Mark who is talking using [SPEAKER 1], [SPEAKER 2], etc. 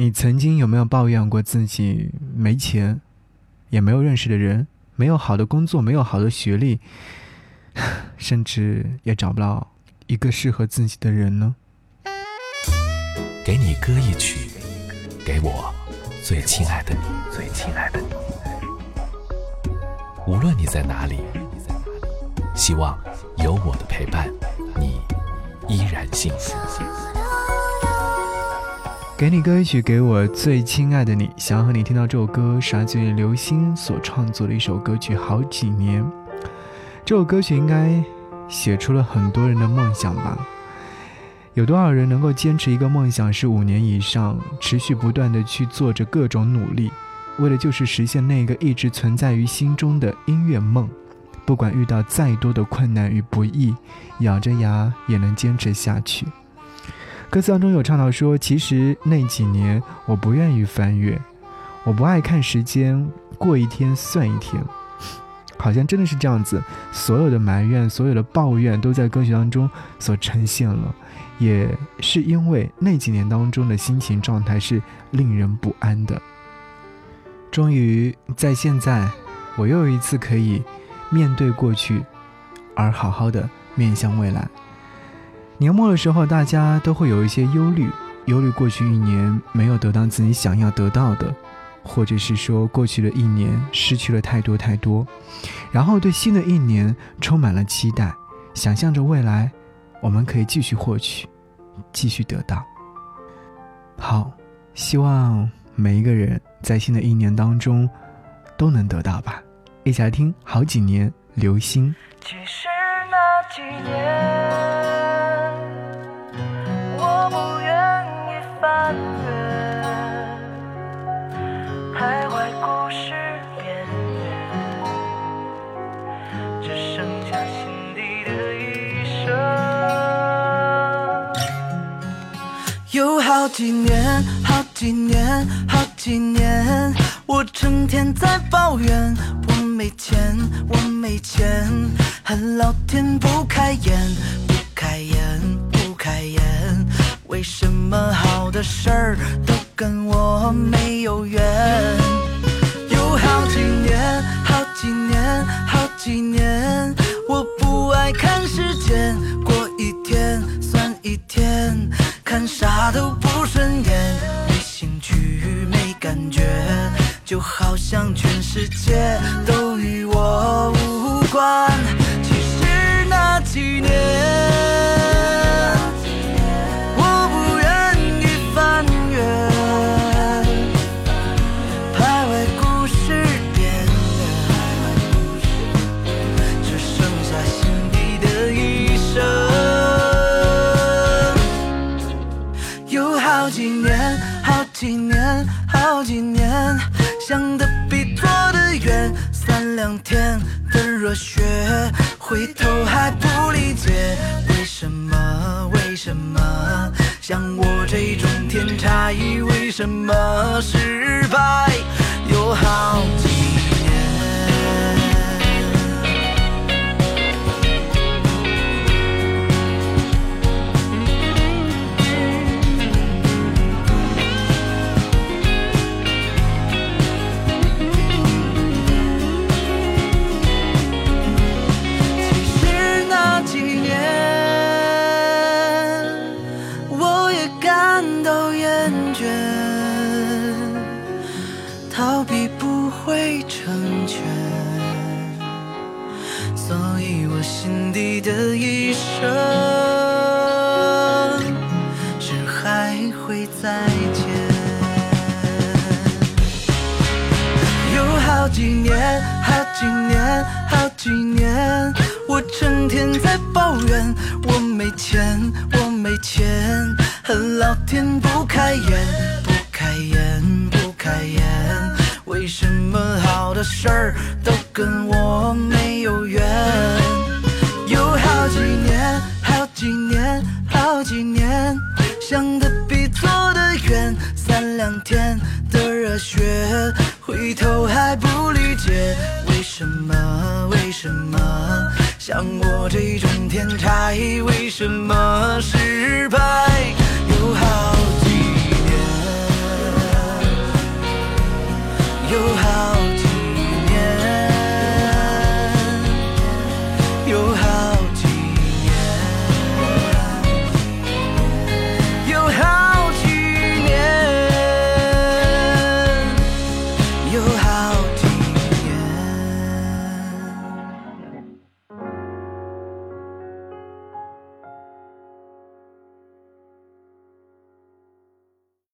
[SPEAKER 1] 你曾经有没有抱怨过自己没钱，也没有认识的人，没有好的工作，没有好的学历，甚至也找不到一个适合自己的人呢？
[SPEAKER 2] 给你歌一曲，给我最亲爱的你，最亲爱的你。无论你在哪里，希望有我的陪伴，你依然幸福。
[SPEAKER 1] 给你歌曲，给我最亲爱的你。想要和你听到这首歌，是来自刘星所创作的一首歌曲《好几年》。这首歌曲应该写出了很多人的梦想吧？有多少人能够坚持一个梦想是五年以上，持续不断的去做着各种努力，为了就是实现那个一直存在于心中的音乐梦？不管遇到再多的困难与不易，咬着牙也能坚持下去。歌词当中有唱到说：“其实那几年我不愿意翻阅，我不爱看时间过一天算一天，好像真的是这样子。所有的埋怨，所有的抱怨，都在歌曲当中所呈现了。也是因为那几年当中的心情状态是令人不安的。终于在现在，我又一次可以面对过去，而好好的面向未来。”年末的时候，大家都会有一些忧虑，忧虑过去一年没有得到自己想要得到的，或者是说过去的一年失去了太多太多，然后对新的一年充满了期待，想象着未来我们可以继续获取，继续得到。好，希望每一个人在新的一年当中都能得到吧。一起来听好几年流星。
[SPEAKER 3] 其实那几年。好几年，好几年，好几年，我成天在抱怨，我没钱，我没钱，恨老天不开眼，感觉，就好像全世界都与好几年，想的比做的远，三两天的热血，回头还不理解为什么？为什么像我这种天才，为什么失败有好几却逃避不会成全，所以我心底？的一生，是还会再见。有好几年，好几年，好几年，我成天在抱怨，我没钱，我没钱，恨老天不开眼，不开眼，不开眼，为什么好的事儿都跟我没有缘？有好几年，好几年，好几年，想的比做的远。三两天的热血，回头还不理解，为什么？为什么像我这种天才，为什么失败？